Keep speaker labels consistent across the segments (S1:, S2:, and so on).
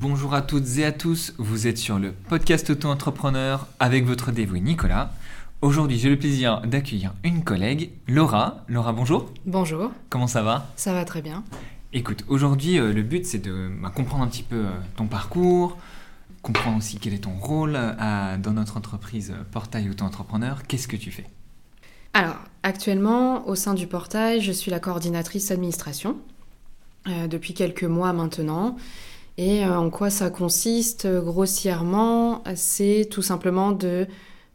S1: Bonjour à toutes et à tous, vous êtes sur le podcast auto-entrepreneur avec votre dévoué Nicolas. Aujourd'hui, j'ai le plaisir d'accueillir une collègue, Laura. Laura, bonjour.
S2: Bonjour.
S1: Comment ça va?
S2: Ça va très bien.
S1: Écoute, aujourd'hui, euh, le but c'est de bah, comprendre un petit peu euh, ton parcours, comprendre aussi quel est ton rôle euh, dans notre entreprise Portail Auto-entrepreneur. Qu'est-ce que tu fais?
S2: Alors, actuellement, au sein du portail, je suis la coordinatrice administration depuis quelques mois maintenant. Et en quoi ça consiste grossièrement C'est tout simplement de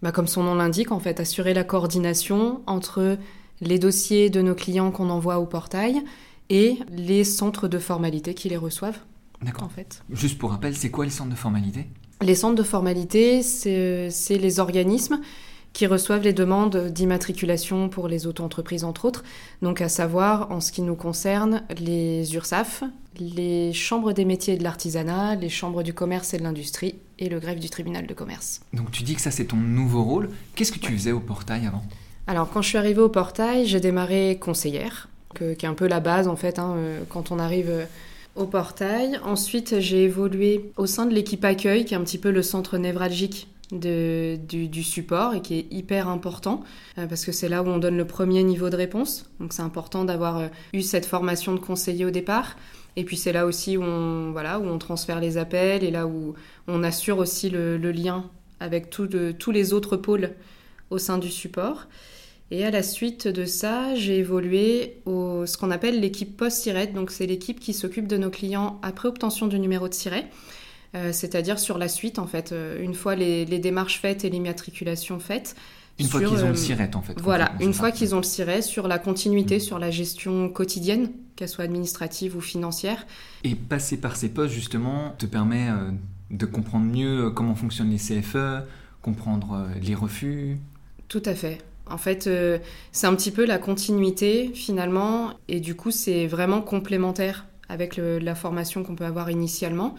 S2: bah, comme son nom l'indique, en fait, assurer la coordination entre les dossiers de nos clients qu'on envoie au portail et les centres de formalité qui les reçoivent.
S1: D'accord. En fait. Juste pour rappel, c'est quoi les centres de formalité?
S2: Les centres de formalité, c'est les organismes qui reçoivent les demandes d'immatriculation pour les auto-entreprises, entre autres. Donc, à savoir, en ce qui nous concerne, les URSAF, les chambres des métiers et de l'artisanat, les chambres du commerce et de l'industrie et le greffe du tribunal de commerce.
S1: Donc, tu dis que ça, c'est ton nouveau rôle. Qu'est-ce que tu faisais au portail avant?
S2: Alors, quand je suis arrivée au portail, j'ai démarré conseillère, qui est un peu la base, en fait, hein, euh, quand on arrive euh, au portail. Ensuite, j'ai évolué au sein de l'équipe accueil, qui est un petit peu le centre névralgique du, support et qui est hyper important euh, parce que c'est là où on donne le premier niveau de réponse. Donc c'est important d'avoir euh, eu cette formation de conseiller au départ. Et puis c'est là aussi où on, voilà, où on transfère les appels et là où on assure aussi le, lien avec tous les autres pôles au sein du support. Et à la suite de ça, j'ai évolué au ce qu'on appelle l'équipe post-siret. Donc c'est l'équipe qui s'occupe de nos clients après obtention du numéro de siret. Euh, c'est-à-dire sur la suite, en fait, euh, une fois les, démarches faites et l'immatriculation faites.
S1: Une fois qu'ils ont le euh, SIRET, en fait.
S2: Voilà, une fois qu'ils ont le SIRET, sur la continuité, mmh. sur la gestion quotidienne, qu'elle soit administrative ou financière.
S1: Et passer par ces postes, justement, te permet de comprendre mieux comment fonctionnent les CFE, comprendre les refus
S2: Tout à fait. En fait, c'est un petit peu la continuité, finalement, et du coup, c'est vraiment complémentaire avec la formation qu'on peut avoir initialement.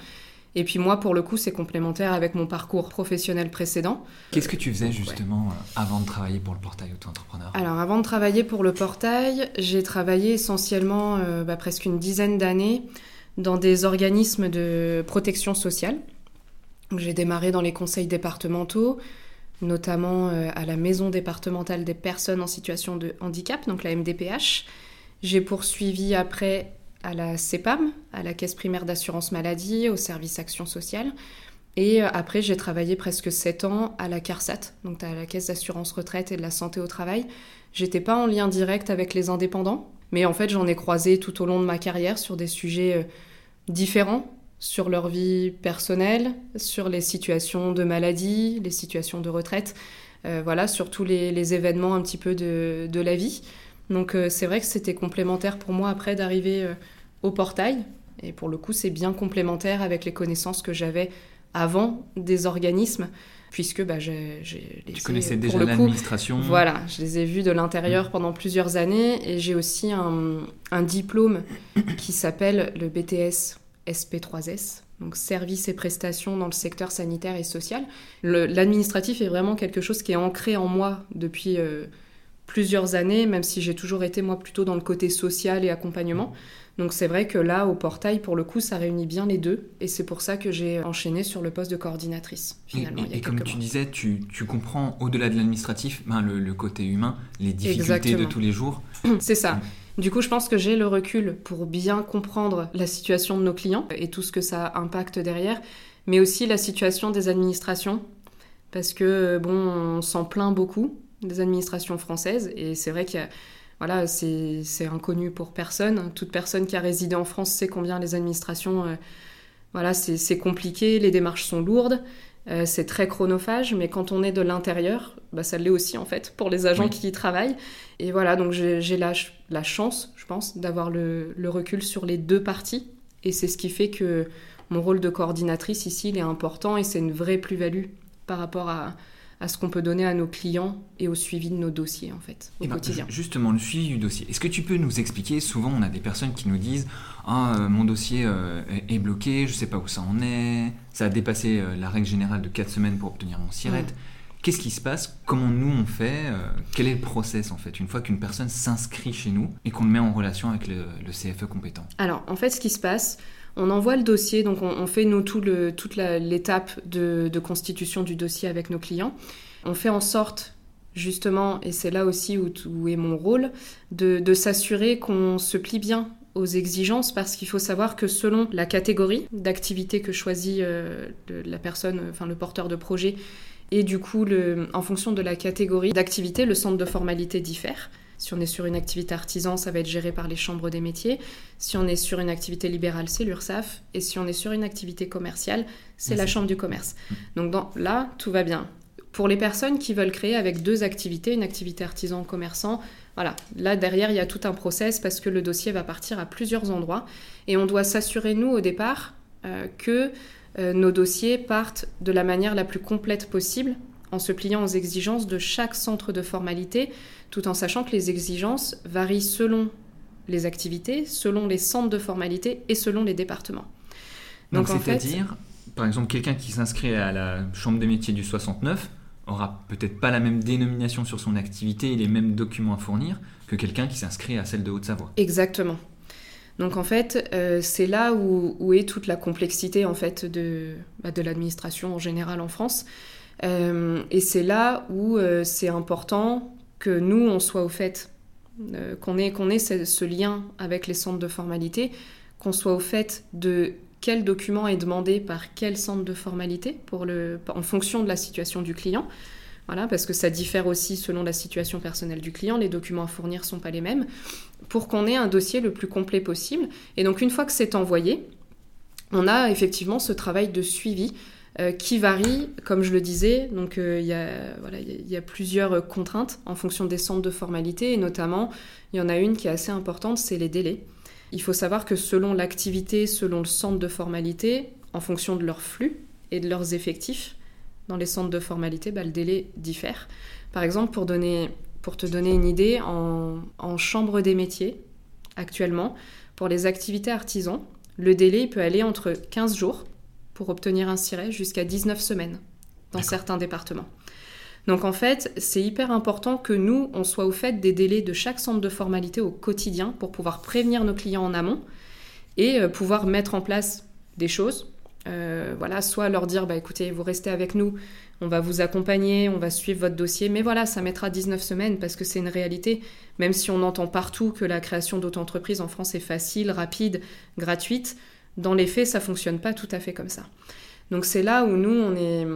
S2: Et puis moi, pour le coup, c'est complémentaire avec mon parcours professionnel précédent.
S1: Qu'est-ce que tu faisais justement euh, avant de travailler pour le portail auto-entrepreneur?
S2: Alors avant de travailler pour le portail, j'ai travaillé essentiellement euh, bah, presque une dizaine d'années dans des organismes de protection sociale. J'ai démarré dans les conseils départementaux, notamment euh, à la maison départementale des personnes en situation de handicap, donc la MDPH. J'ai poursuivi après à la CEPAM, à la Caisse primaire d'assurance maladie, au service action sociale. Et euh, après, j'ai travaillé presque 7 ans à la CARSAT, donc à la Caisse d'assurance retraite et de la santé au travail. J'étais pas en lien direct avec les indépendants, mais en fait, j'en ai croisé tout au long de ma carrière sur des sujets euh, différents, sur leur vie personnelle, sur les situations de maladie, les situations de retraite, euh, voilà, sur tous les, événements un petit peu de, de la vie. Donc c'est vrai que c'était complémentaire pour moi après d'arriver au portail. Et pour le coup, c'est bien complémentaire avec les connaissances que j'avais avant des organismes, puisque bah, j'ai...
S1: Tu connaissais déjà l'administration
S2: Voilà, je les ai vus de l'intérieur pendant plusieurs années, et j'ai aussi un, un diplôme qui s'appelle le BTS SP3S, donc services et prestations dans le secteur sanitaire et social. L'administratif est vraiment quelque chose qui est ancré en moi depuis euh, plusieurs années, même si j'ai toujours été moi plutôt dans le côté social et accompagnement. Donc c'est vrai que là, au portail, pour le coup, ça réunit bien les deux. Et c'est pour ça que j'ai enchaîné sur le poste de coordinatrice, finalement.
S1: Et, comme tu disais, tu, comprends au-delà de l'administratif, ben, le, côté humain, les difficultés de tous les jours.
S2: C'est ça. Du coup, je pense que j'ai le recul pour bien comprendre la situation de nos clients et tout ce que ça impacte derrière, mais aussi la situation des administrations. Parce que, bon, on s'en plaint beaucoup des administrations françaises. Et c'est vrai qu'il y a voilà, c'est inconnu pour personne. Toute personne qui a résidé en France sait combien les administrations, euh, voilà, c'est compliqué, les démarches sont lourdes, euh, c'est très chronophage, mais quand on est de l'intérieur, bah, ça l'est aussi en fait pour les agents qui y travaillent. Et voilà, donc j'ai la, la, chance, je pense, d'avoir le, le, recul sur les deux parties. Et c'est ce qui fait que mon rôle de coordinatrice ici, il est important et c'est une vraie plus-value par rapport à, à ce qu'on peut donner à nos clients et au suivi de nos dossiers en fait au eh ben, quotidien.
S1: justement, le suivi du dossier. Est-ce que tu peux nous expliquer Souvent, on a des personnes qui nous disent ah, euh, mon dossier euh, est bloqué, je ne sais pas où ça en est, ça a dépassé euh, la règle générale de 4 semaines pour obtenir mon SIRET. Qu'est-ce qui se passe? Comment nous on fait Quel est le process en fait une fois qu'une personne s'inscrit chez nous et qu'on le met en relation avec le, le CFE compétent?
S2: Alors en fait, ce qui se passe, On envoie le dossier, donc on, fait nous tout le, toute l'étape de, constitution du dossier avec nos clients. On fait en sorte, justement, et c'est là aussi où, est mon rôle, de, s'assurer qu'on se plie bien aux exigences parce qu'il faut savoir que selon la catégorie d'activité que choisit euh, la personne, enfin le porteur de projet, et du coup, le, en fonction de la catégorie d'activité, le centre de formalité diffère. Si on est sur une activité artisan, ça va être géré par les chambres des métiers. Si on est sur une activité libérale, c'est l'URSSAF. Et si on est sur une activité commerciale, c'est la chambre du commerce. Mm. Donc là, tout va bien. Pour les personnes qui veulent créer avec deux activités, une activité artisan-commerçant, voilà, là derrière, il y a tout un process parce que le dossier va partir à plusieurs endroits. Et on doit s'assurer, nous, au départ, euh, que euh, nos dossiers partent de la manière la plus complète possible en se pliant aux exigences de chaque centre de formalité, tout en sachant que les exigences varient selon les activités, selon les centres de formalité et selon les départements.
S1: Donc, c'est-à-dire, par exemple, quelqu'un qui s'inscrit à la Chambre des métiers du 69 aura peut-être pas la même dénomination sur son activité et les mêmes documents à fournir que quelqu'un qui s'inscrit à celle de Haute-Savoie.
S2: Exactement. Donc en fait, euh, c'est là où, est toute la complexité en fait de, bah, de l'administration en général en France. Euh, et c'est là où euh, c'est important que nous, on soit au fait, euh, qu'on ait, ce, lien avec les centres de formalité, qu'on soit au fait de quel document est demandé par quel centre de formalité en fonction de la situation du client. Voilà, parce que ça diffère aussi selon la situation personnelle du client, les documents à fournir ne sont pas les mêmes, pour qu'on ait un dossier le plus complet possible. Et donc une fois que c'est envoyé, on a effectivement ce travail de suivi euh, qui varie, comme je le disais. Donc euh, il y, a, voilà, y, a plusieurs contraintes en fonction des centres de formalité, et notamment, il y en a une qui est assez importante, c'est les délais. Il faut savoir que selon l'activité, selon le centre de formalité, en fonction de leur flux et de leurs effectifs, dans les centres de formalité, bah, le délai diffère. Par exemple, pour, donner, pour te donner une idée, en, en chambre des métiers, actuellement, pour les activités artisans, le délai peut aller entre 15 jours pour obtenir un siret jusqu'à 19 semaines dans certains départements. Donc en fait, c'est hyper important que nous, on soit au fait des délais de chaque centre de formalité au quotidien pour pouvoir prévenir nos clients en amont et euh, pouvoir mettre en place des choses. Euh, voilà, soit leur dire, bah écoutez, vous restez avec nous, on va vous accompagner, on va suivre votre dossier, mais voilà, ça mettra 19 semaines parce que c'est une réalité, même si on entend partout que la création d'auto-entreprise en France est facile, rapide, gratuite, dans les faits, ça fonctionne pas tout à fait comme ça. Donc c'est là où nous, on est,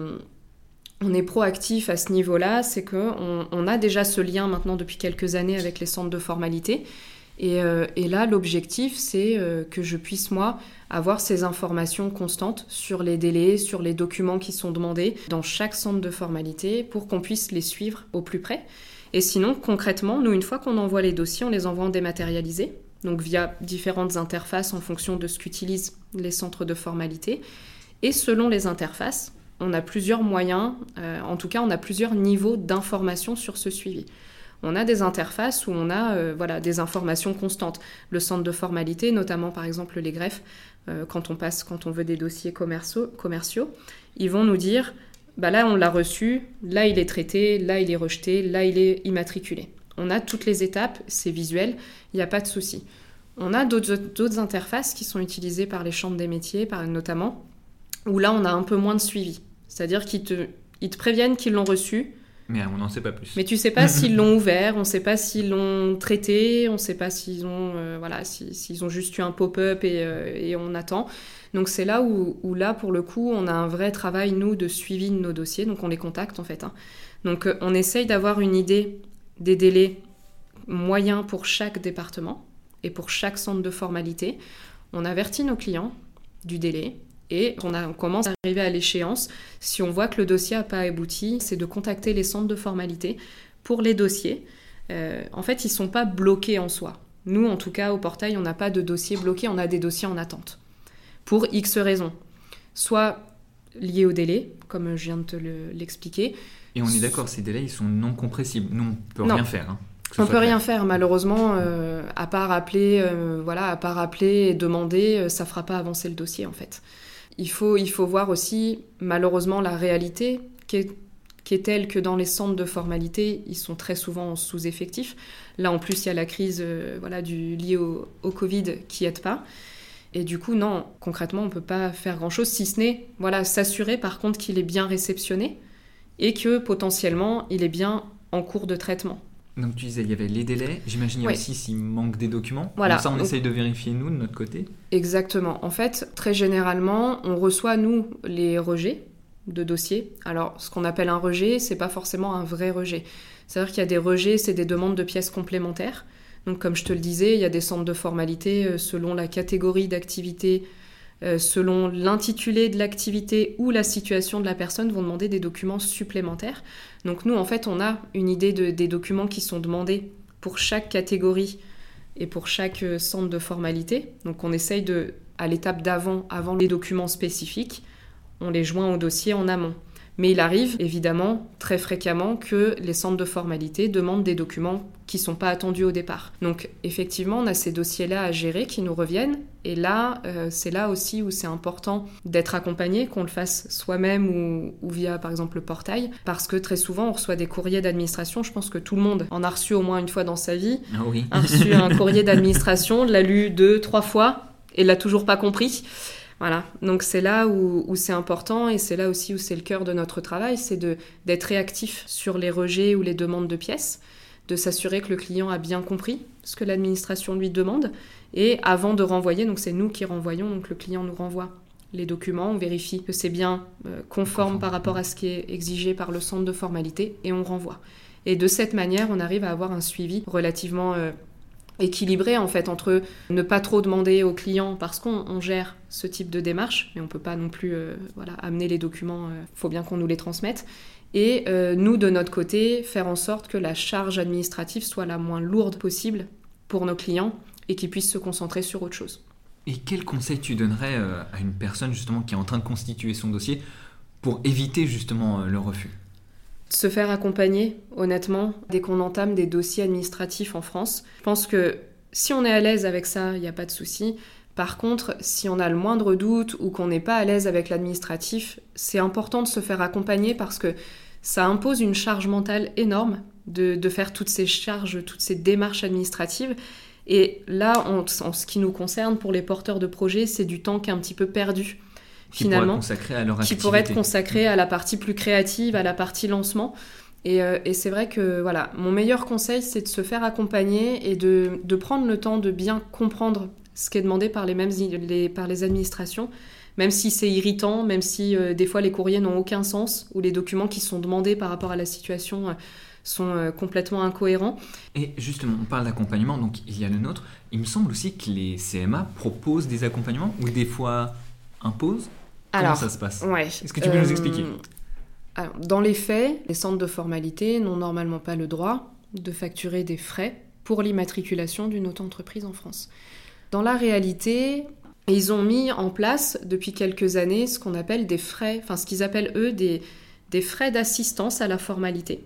S2: on est proactif à ce niveau-là, c'est qu'on on a déjà ce lien maintenant depuis quelques années avec les centres de formalité. Et, euh, là, l'objectif, c'est euh, que je puisse, moi, avoir ces informations constantes sur les délais, sur les documents qui sont demandés dans chaque centre de formalité pour qu'on puisse les suivre au plus près. Et sinon, concrètement, nous, une fois qu'on envoie les dossiers, on les envoie en dématérialisé donc via différentes interfaces en fonction de ce qu'utilisent les centres de formalité. Et selon les interfaces, on a plusieurs moyens, euh, en tout cas on a plusieurs niveaux d'information sur ce suivi. On a des interfaces où on a euh, voilà, des informations constantes. Le centre de formalité, notamment par exemple les greffes, euh, quand on passe, quand on veut des dossiers commerciaux, commerciaux ils vont nous dire, bah là on l'a reçu, là il est traité, là il est rejeté, là il est immatriculé. On a toutes les étapes, c'est visuel, il n'y a pas de souci. On a d'autres interfaces qui sont utilisées par les chambres des métiers, par, notamment, où là on a un peu moins de suivi. C'est-à-dire qu'ils te, ils te préviennent qu'ils l'ont reçu.
S1: Mais on n'en sait pas plus.
S2: Mais tu sais pas s'ils l'ont ouvert, on ne sait pas s'ils l'ont traité, on ne sait pas s'ils ont, euh, voilà, s'ils ont juste eu un pop-up et, euh, et, on attend. Donc c'est là où, où, là, pour le coup, on a un vrai travail, nous, de suivi de nos dossiers. Donc on les contacte, en fait. Hein. Donc euh, on essaye d'avoir une idée des délais moyens pour chaque département et pour chaque centre de formalité. On avertit nos clients du délai et on, commence à arriver à l'échéance. Si on voit que le dossier n'a pas abouti, c'est de contacter les centres de formalité pour les dossiers. Euh, en fait, ils ne sont pas bloqués en soi. Nous, en tout cas, au portail, on n'a pas de dossier bloqué, on a des dossiers en attente. Pour X raisons. Soit liés au délai, comme je viens de te l'expliquer,
S1: et on est d'accord, ces délais, ils sont non compressibles. Nous, on peut rien faire. Hein,
S2: on peut rien faire, malheureusement, euh, à part appeler, euh, voilà, à part appeler et demander, euh, ça fera pas avancer le dossier en fait. Il faut, il faut voir aussi, malheureusement, la réalité qui est, qui est telle que dans les centres de formalité, ils sont très souvent sous-effectifs. Là, en plus, il y a la crise, voilà, du liée au, au, Covid qui aide pas. Et du coup, non, concrètement, on ne peut pas faire grand-chose, si ce n'est voilà, s'assurer par contre qu'il est bien réceptionné et que potentiellement il est bien en cours de traitement.
S1: Donc tu disais, il y avait les délais, j'imagine
S2: Oui.
S1: aussi s'il manque des documents.
S2: Voilà.
S1: Donc ça, on
S2: Donc-
S1: essaye de vérifier nous de notre côté.
S2: Exactement. En fait, très généralement, on reçoit, nous, les rejets de dossiers. Alors, ce qu'on appelle un rejet, c'est pas forcément un vrai rejet. C'est-à-dire qu'il y a des rejets, c'est des demandes de pièces complémentaires. Donc, comme je te le disais, il y a des centres de formalité euh, selon la catégorie d'activité, euh, selon l'intitulé de l'activité ou la situation de la personne, vont demander des documents supplémentaires. Donc, nous, en fait, on a une idée de- des documents qui sont demandés pour chaque catégorie et pour chaque euh, centre de formalité. Donc on essaye de, à l'étape d'avant, avant les documents spécifiques, on les joint au dossier en amont. Mais il arrive évidemment très fréquemment que les centres de formalité demandent des documents qui ne sont pas attendus au départ. Donc effectivement, on a ces dossiers-là à gérer qui nous reviennent. Et là, euh, c'est là aussi où c'est important d'être accompagné, qu'on le fasse soi-même ou, ou via par exemple le portail. Parce que très souvent, on reçoit des courriers d'administration. Je pense que tout le monde en a reçu au moins une fois dans sa vie
S1: Ah oui.
S2: a reçu un courrier d'administration, l'a lu deux, trois fois et l'a toujours pas compris. Voilà, donc c'est là où, où c'est important et c'est là aussi où c'est le cœur de notre travail, c'est de- d'être réactif sur les rejets ou les demandes de pièces, de s'assurer que le client a bien compris ce que l'administration lui demande et avant de renvoyer, donc c'est nous qui renvoyons, donc le client nous renvoie les documents, on vérifie que c'est bien euh,
S1: conforme
S2: par rapport à ce qui est exigé par le centre de formalité et on renvoie. Et de cette manière, on arrive à avoir un suivi relativement euh, équilibré en fait entre ne pas trop demander aux clients parce qu'on on gère ce type de démarche, mais on peut pas non plus euh, voilà, amener les documents, il faut bien qu'on nous les transmette. Et euh, nous, de notre côté, faire en sorte que la charge administrative soit la moins lourde possible pour nos clients et qu'ils puissent se concentrer sur autre chose.
S1: Et quel conseil tu donnerais euh, à une personne justement qui est en train de constituer son dossier pour éviter justement euh, le refus?
S2: Se faire accompagner, honnêtement, dès qu'on entame des dossiers administratifs en France. Je pense que si on est à l'aise avec ça, il n'y a pas de souci. Par contre, si on a le moindre doute ou qu'on n'est pas à l'aise avec l'administratif, c'est important de se faire accompagner parce que ça impose une charge mentale énorme de, de faire toutes ces charges, toutes ces démarches administratives. Et là, en, en ce qui nous concerne, pour les porteurs de projets, c'est du temps qui est un petit peu perdu
S1: qui
S2: finalement,
S1: consacrer à leur
S2: qui pourrait être consacré à la partie plus créative, à la partie lancement. Et, euh, et c'est vrai que voilà, mon meilleur conseil, c'est de se faire accompagner et de, de prendre le temps de bien comprendre ce qui est demandé par les, mêmes, les, par les administrations, même si c'est irritant, même si euh, des fois les courriers n'ont aucun sens ou les documents qui sont demandés par rapport à la situation euh, sont euh, complètement incohérents.
S1: Et justement, on parle d'accompagnement, donc il y a le nôtre. Il me semble aussi que les CMA proposent des accompagnements ou des fois imposent. Comment ça se passe?
S2: ouais,
S1: Est-ce que tu peux nous expliquer?
S2: alors, Dans les faits, les centres de formalité n'ont normalement pas le droit de facturer des frais pour l'immatriculation d'une auto-entreprise en France. Dans la réalité, ils ont mis en place depuis quelques années ce qu'on appelle des frais, enfin ce qu'ils appellent eux des, frais d'assistance à la formalité,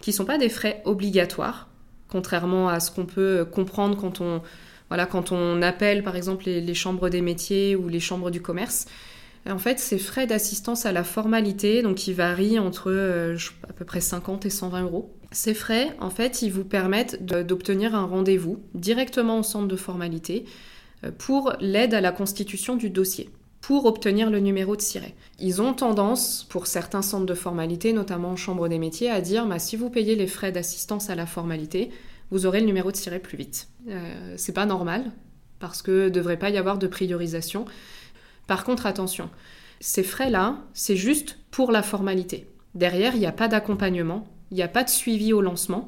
S2: qui ne sont pas des frais obligatoires, contrairement à ce qu'on peut comprendre quand on, appelle par exemple les chambres des métiers ou les chambres du commerce. En fait, ces frais d'assistance à la formalité, donc qui varient entre euh, à peu près 50 et 120 euros. Ces frais, en fait, ils vous permettent d'obtenir un rendez-vous directement au centre de formalité euh, pour l'aide à la constitution du dossier, pour obtenir le numéro de siret. Ils ont tendance, pour certains centres de formalité, notamment en chambre des métiers, à dire bah, si vous payez les frais d'assistance à la formalité, vous aurez le numéro de siret plus vite. Euh, c'est pas normal, parce que devrait pas y avoir de priorisation. Par contre, attention, ces frais-là, c'est juste pour la formalité. Derrière, il n'y a pas d'accompagnement, il n'y a pas de suivi au lancement,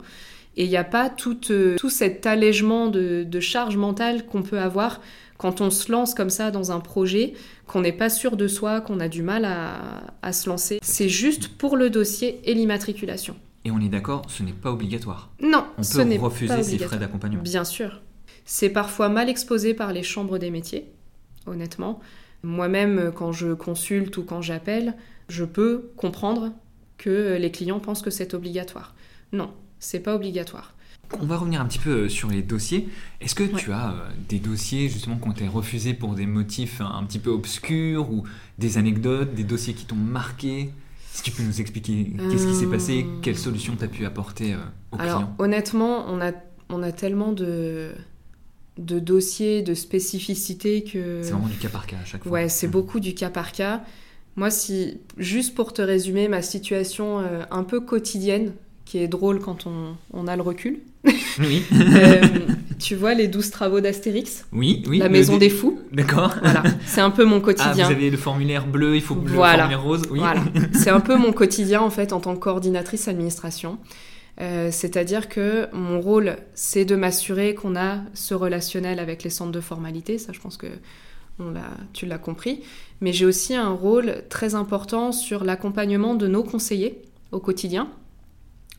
S2: et il n'y a pas tout, euh, tout cet allègement de, de charge mentale qu'on peut avoir quand on se lance comme ça dans un projet, qu'on n'est pas sûr de soi, qu'on a du mal à, à se lancer. C'est juste pour le dossier et l'immatriculation.
S1: Et on est d'accord, ce n'est pas obligatoire.
S2: Non,
S1: on
S2: ce
S1: peut refuser ces frais d'accompagnement.
S2: Bien sûr. C'est parfois mal exposé par les chambres des métiers, honnêtement. Moi-même, quand je consulte ou quand j'appelle, je peux comprendre que les clients pensent que c'est obligatoire. Non, c'est pas obligatoire.
S1: On va revenir un petit peu euh, sur les dossiers. Est-ce que tu as euh, des dossiers justement qui ont été refusés pour des motifs un, petit peu obscurs ou des anecdotes, des dossiers qui t'ont marqué? Est-ce que tu peux nous expliquer qu'est-ce qui s'est passé
S2: Euh.
S1: Quelles solutions tu as pu apporter aux
S2: Alors,
S1: clients?
S2: honnêtement, on a, on a tellement de, de dossiers, de spécificités que...
S1: C'est vraiment du cas par cas à chaque fois.
S2: Ouais, c'est
S1: Mm.
S2: beaucoup du cas par cas. Moi, si, juste pour te résumer ma situation euh, un peu quotidienne, qui est drôle quand on, on a le recul,
S1: Oui.
S2: euh, tu vois les douze travaux d'Astérix,
S1: oui, oui.
S2: la
S1: le-
S2: maison des fous,
S1: D'accord.
S2: voilà, c'est un peu mon
S1: Ah, vous
S2: quotidien.
S1: avez le formulaire bleu, il faut le
S2: Voilà.
S1: formulaire rose. Oui.
S2: Voilà, c'est un peu mon quotidien en fait en tant que coordinatrice administration. Euh, C'est-à-dire que mon rôle, c'est de m'assurer qu'on a ce relationnel avec les centres de formalité. Ça, je pense que tu l'as compris. Mais j'ai aussi un rôle très important sur l'accompagnement de nos conseillers au quotidien,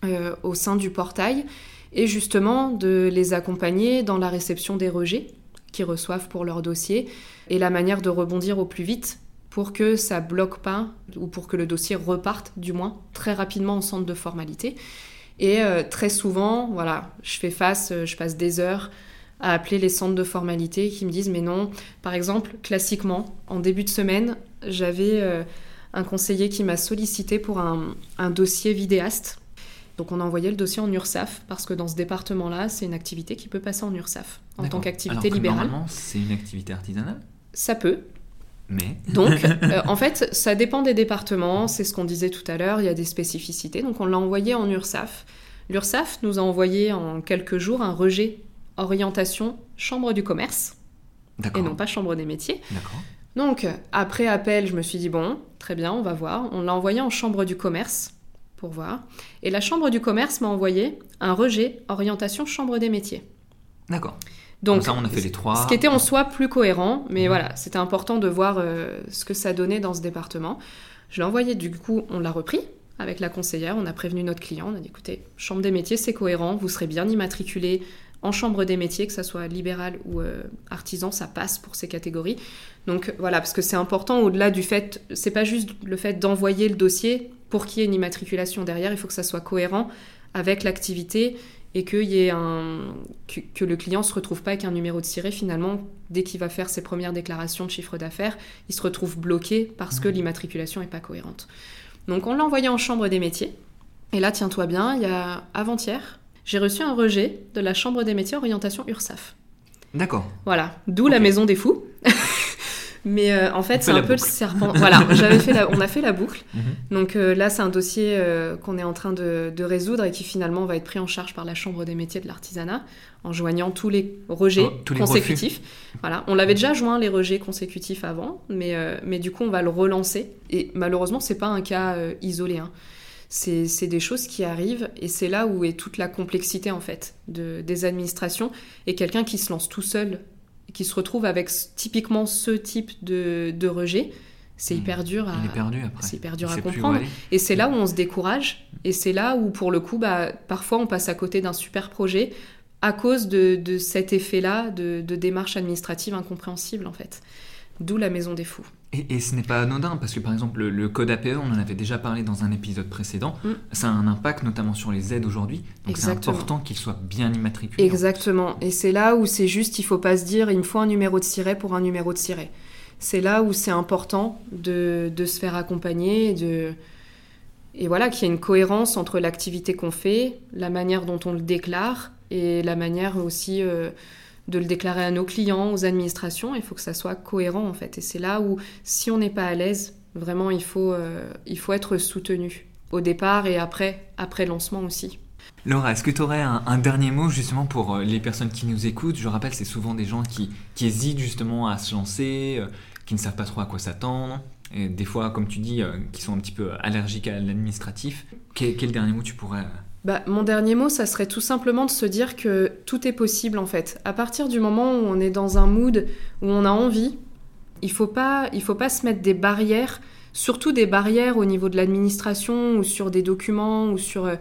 S2: euh, au sein du portail, et justement de les accompagner dans la réception des rejets qu'ils reçoivent pour leur dossier et la manière de rebondir au plus vite pour que ça bloque pas ou pour que le dossier reparte du moins très rapidement au centre de formalité. Et euh, très souvent, voilà, je fais face, euh, je passe des heures à appeler les centres de formalité qui me disent mais non. Par exemple, classiquement, en début de semaine, j'avais euh, un conseiller qui m'a sollicité pour un, un dossier vidéaste. Donc on a envoyé le dossier en URSAF parce que dans ce département-là, c'est une activité qui peut passer en URSAF en tant qu'activité libérale.
S1: Normalement, c'est une activité artisanale,
S2: Ça peut,
S1: mais.
S2: donc, euh, en fait, ça dépend des départements, c'est ce qu'on disait tout à l'heure, il y a des spécificités. Donc, on l'a envoyé en URSAF. L'URSAF nous a envoyé en quelques jours un rejet orientation chambre du commerce et non pas chambre des métiers. Donc, après appel, je me suis dit, bon, très bien, on va voir. On l'a envoyé en chambre du commerce pour voir. Et la chambre du commerce m'a envoyé un rejet orientation chambre des métiers.
S1: D'accord.
S2: Donc,
S1: ça, on a fait les trois.
S2: ce qui était en soi plus cohérent, mais voilà, c'était important de voir euh, ce que ça donnait dans ce département. Je l'ai envoyé, du coup, on l'a repris avec la conseillère, on a prévenu notre client, on a dit écoutez, chambre des métiers, c'est cohérent, vous serez bien immatriculé en chambre des métiers, que ça soit libéral ou euh, artisan, ça passe pour ces catégories. Donc voilà, parce que c'est important au-delà du fait, c'est pas juste le fait d'envoyer le dossier pour qu'il y ait une immatriculation derrière, il faut que ça soit cohérent avec l'activité et qu'il y ait un que, que le client se retrouve pas avec un numéro de siret finalement dès qu'il va faire ses premières déclarations de chiffre d'affaires, il se retrouve bloqué parce que l'immatriculation est pas cohérente. Donc on l'a envoyé en chambre des métiers. Et là, tiens-toi bien, il y a avant-hier, j'ai reçu un rejet de la chambre des métiers orientation URSAF.
S1: D'accord.
S2: Voilà, d'où la maison des fous. Mais euh, en fait, c'est un peu le serpent. Voilà, j'avais fait la- on a fait la boucle.
S1: Mhm.
S2: Donc euh, là, c'est un dossier euh, qu'on est en train de, de résoudre et qui finalement va être pris en charge par la Chambre des métiers de l'artisanat en joignant tous les rejets
S1: Oh, tous les
S2: consécutifs. Voilà, on l'avait déjà joint les rejets consécutifs avant, mais, mais du coup, on va le relancer. Et malheureusement, c'est pas un cas isolé. hein. C'est c'est des choses qui arrivent et c'est là où est toute la complexité en fait de, des administrations et quelqu'un qui se lance tout seul, qui se retrouve avec typiquement ce type de, de rejet, c'est
S1: Mhm.
S2: hyper dur à, c'est hyper dur à comprendre. et c'est là où on se décourage. Et c'est là où, pour le coup, bah, parfois on passe à côté d'un super projet à cause de, de cet effet-là de, de démarche administrative incompréhensible, en fait. D'où la maison des fous.
S1: Et, et ce n'est pas anodin, parce que par exemple, le, le code APE, on en avait déjà parlé dans un épisode précédent,
S2: Mm.
S1: ça a un impact notamment sur les aides aujourd'hui, donc c'est important qu'il soit bien immatriculé.
S2: Exactement. Et c'est là où c'est juste, il faut pas se dire, il me faut un numéro de siret pour un numéro de siret. C'est là où c'est important de, de se faire accompagner, et de... et voilà, qu'il y ait une cohérence entre l'activité qu'on fait, la manière dont on le déclare, et la manière aussi euh, de le déclarer à nos clients, aux administrations. Il faut que ça soit cohérent en fait. Et c'est là où, si on n'est pas à l'aise, vraiment, il faut, euh, il faut être soutenu au départ et après, après lancement aussi.
S1: Laura, est-ce que tu aurais un, dernier mot justement pour euh, les personnes qui nous écoutent? Je rappelle, c'est souvent des gens qui, hésitent justement à se lancer, euh, qui ne savent pas trop à quoi s'attendre, et des fois, comme tu dis, qui sont un petit peu allergiques à l'administratif. Quel dernier mot tu pourrais...
S2: Bah, mon dernier mot, ça serait tout simplement de se dire que tout est possible en fait. À partir du moment où on est dans un mood où on a envie, il faut pas, faut pas se mettre des barrières, surtout des barrières au niveau de l'administration ou sur des documents ou sur, euh,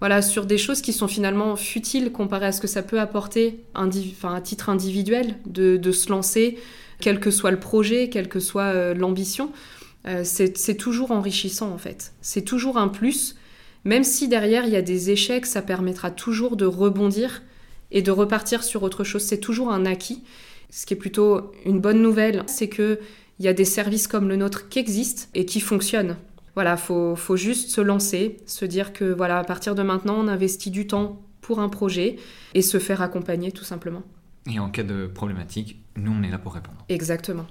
S2: voilà, sur des choses qui sont finalement futiles comparé à ce que ça peut apporter à titre individuel de, se lancer, quel que soit le projet, quelle que soit euh, l'ambition. Euh, c'est toujours enrichissant en fait. C'est toujours un plus. Même si derrière il y a des échecs, ça permettra toujours de rebondir et de repartir sur autre chose. C'est toujours un acquis. Ce qui est plutôt une bonne nouvelle, c'est que il y a des services comme le nôtre qui existent et qui fonctionnent. Voilà, faut, faut juste se lancer, se dire que voilà, à partir de maintenant, on investit du temps pour un projet et se faire accompagner tout simplement.
S1: Et en cas de problématique, nous, on est là pour répondre.
S2: Exactement.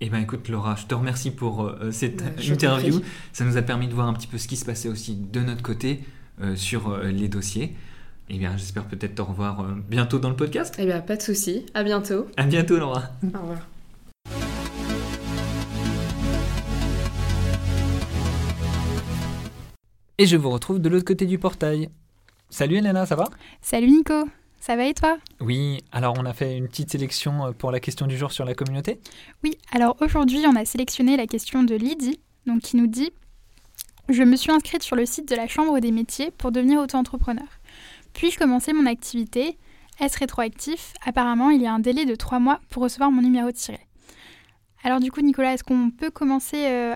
S1: Eh bien écoute Laura, je te remercie pour euh, cette
S2: Ouais, je
S1: interview. Ça nous a permis de voir un petit peu ce qui se passait aussi de notre côté euh, sur euh, les dossiers. Eh bien j'espère peut-être te revoir euh, bientôt dans le podcast.
S2: Eh bien, pas de souci. À bientôt.
S1: À bientôt Laura.
S2: Au revoir.
S1: Et je vous retrouve de l'autre côté du portail. Salut Elena, ça va?
S3: Salut Nico, ça va et toi?
S1: Oui, alors on a fait une petite sélection euh, pour la question du jour sur la communauté.
S3: Oui, alors aujourd'hui on a sélectionné la question de Lydie, donc qui nous dit Je me suis inscrite sur le site de la Chambre des métiers pour devenir auto-entrepreneur. Puis-je commencer mon activité? Est-ce rétroactif? Apparemment, il y a un délai de trois mois pour recevoir mon numéro de tiret. Alors du coup, Nicolas, est-ce qu'on peut commencer euh,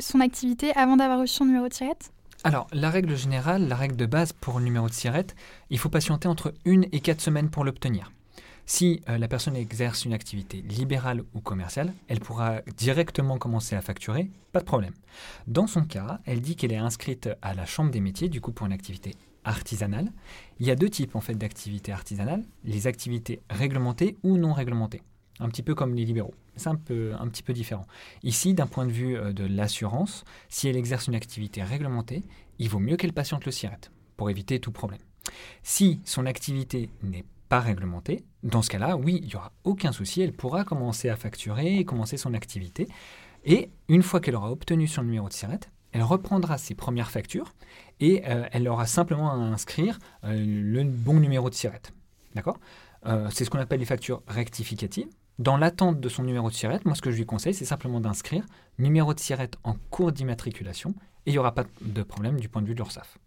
S3: son activité avant d'avoir reçu son numéro de tirette
S1: Alors, la règle générale, la règle de base pour le numéro de sirette, il faut patienter entre une et quatre semaines pour l'obtenir. Si euh, la personne exerce une activité libérale ou commerciale, elle pourra directement commencer à facturer, pas de problème. Dans son cas, elle dit qu'elle est inscrite à la Chambre des métiers, du coup pour une activité artisanale. Il y a deux types en fait d'activités artisanales, les activités réglementées ou non réglementées. Un petit peu comme les libéraux. C'est un, petit peu différent. Ici, d'un point de vue euh, de l'assurance, si elle exerce une activité réglementée, il vaut mieux qu'elle patiente le SIRET pour éviter tout problème. Si son activité n'est pas réglementée, dans ce cas-là, oui, il n'y aura aucun souci, elle pourra commencer à facturer et commencer son activité. Et une fois qu'elle aura obtenu son numéro de SIRET, elle reprendra ses premières factures et euh, elle aura simplement à inscrire euh, le bon numéro de SIRET. D'accord? C'est ce qu'on appelle les factures rectificatives. Dans l'attente de son numéro de SIRET, moi ce que je lui conseille, c'est simplement d'inscrire numéro de SIRET en cours d'immatriculation et il n'y aura pas de problème du point de vue de l'URSSAF.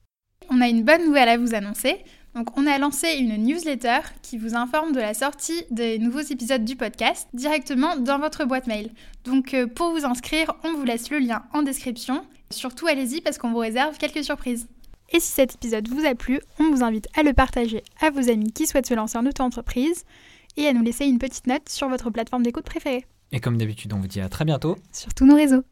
S3: On a une bonne nouvelle à vous annoncer. Donc, on a lancé une newsletter qui vous informe de la sortie des nouveaux épisodes du podcast directement dans votre boîte mail. Donc, euh, pour vous inscrire, on vous laisse le lien en description. Surtout, allez-y parce qu'on vous réserve quelques surprises. Et si cet épisode vous a plu, on vous invite à le partager à vos amis qui souhaitent se lancer en auto-entreprise et à nous laisser une petite note sur votre plateforme d'écoute préférée,
S1: Et comme d'habitude, on vous dit à très bientôt.
S3: sur tous nos réseaux.